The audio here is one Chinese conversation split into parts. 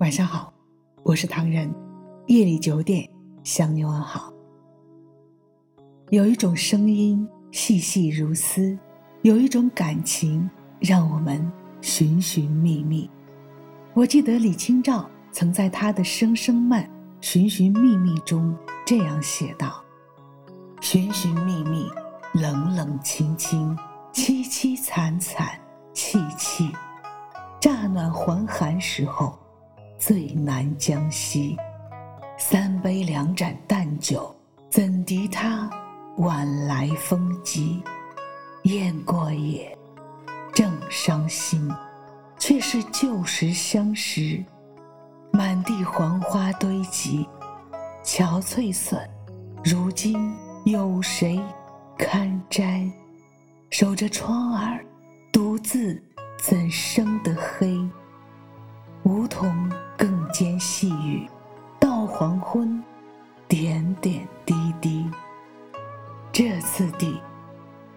晚上好，我是唐人。夜里九点向你问好。有一种声音细细如丝，有一种感情让我们寻寻觅觅。我记得李清照曾在他的《声声慢》《寻寻觅觅》中这样写道：“寻寻觅觅，冷冷清清，凄凄惨惨戚戚，乍暖还寒时候。”最难将息，三杯两盏淡酒，怎敌他晚来风急？雁过也，正伤心，却是旧时相识。满地黄花堆积，憔悴损，如今有谁堪摘？守着窗儿，独自怎生得黑？梧桐。更兼细雨，到黄昏，点点滴滴。这次第，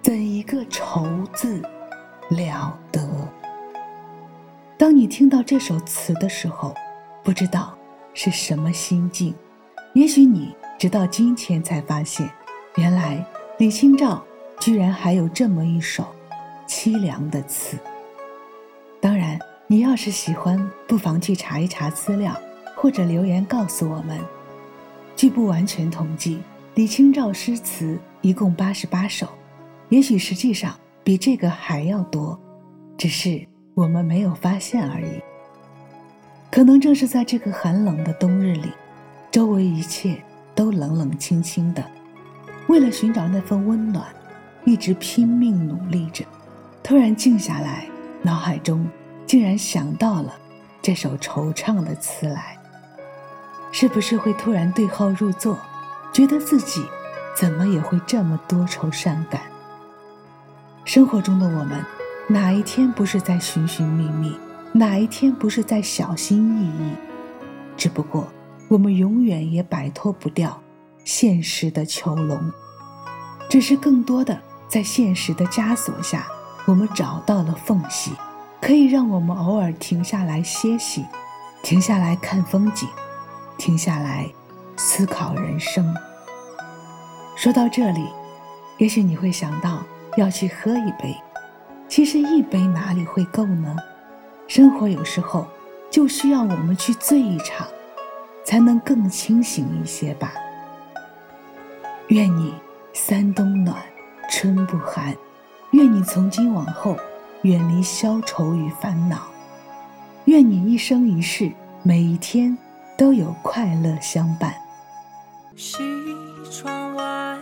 怎一个愁字了得！当你听到这首词的时候，不知道是什么心境。也许你直到今天才发现，原来李清照居然还有这么一首凄凉的词。你要是喜欢，不妨去查一查资料，或者留言告诉我们。据不完全统计，李清照诗词一共八十八首，也许实际上比这个还要多，只是我们没有发现而已。可能正是在这个寒冷的冬日里，周围一切都冷冷清清的，为了寻找那份温暖，一直拼命努力着，突然静下来，脑海中。竟然想到了这首惆怅的词来，是不是会突然对号入座，觉得自己怎么也会这么多愁善感？生活中的我们，哪一天不是在寻寻觅觅？哪一天不是在小心翼翼？只不过我们永远也摆脱不掉现实的囚笼，只是更多的在现实的枷锁下，我们找到了缝隙。可以让我们偶尔停下来歇息，停下来看风景，停下来思考人生。说到这里，也许你会想到要去喝一杯，其实一杯哪里会够呢？生活有时候就需要我们去醉一场，才能更清醒一些吧。愿你三冬暖，春不寒。愿你从今往后。远离消愁与烦恼，愿你一生一世，每一天都有快乐相伴。西窗外，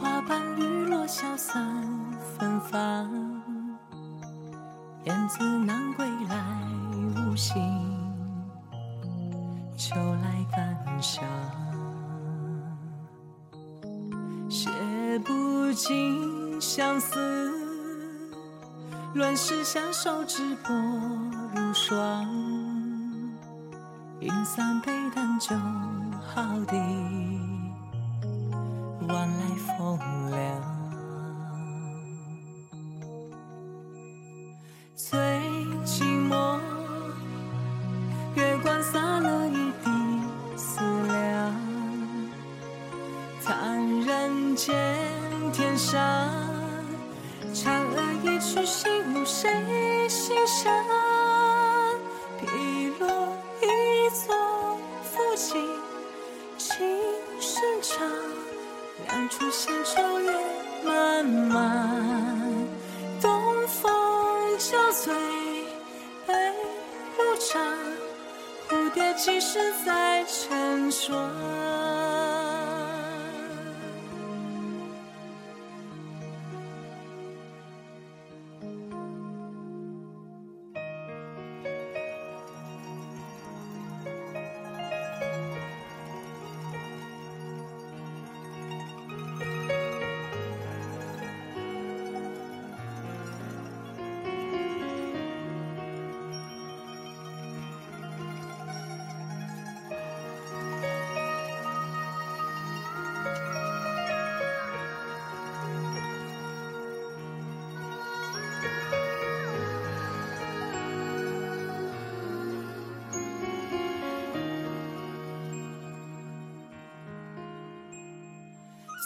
花瓣雨落，消散芬芳。燕子南归来，无心，秋来感伤，写不尽相思。乱世相守，执薄如霜。饮三杯淡酒，好抵晚来风凉。最寂寞，月光洒了一地思量。叹人间天上，嫦娥一曲心。谁心上？披落一座浮锦，情深长。两处闲愁月漫漫，东风交醉杯如茶，蝴蝶几时在成双？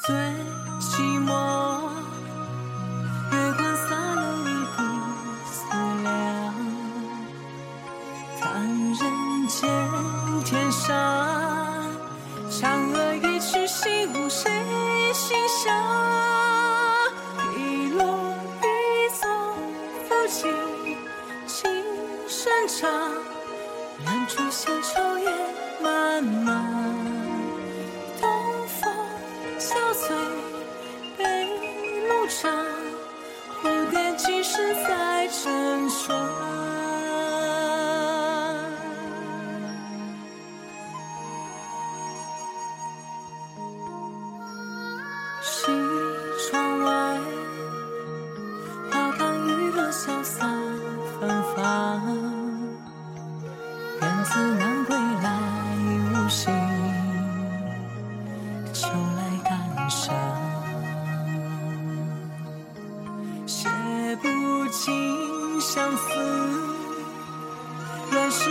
最寂寞。月光洒落一地思量，叹人间天上，嫦娥一曲心无谁心赏？一落一座抚琴，琴声长，远处闲秋叶漫漫，长，蝴蝶几时在争传？西窗外，花瓣雨落，萧瑟芬芳。燕子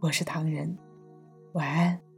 我是唐人，晚安。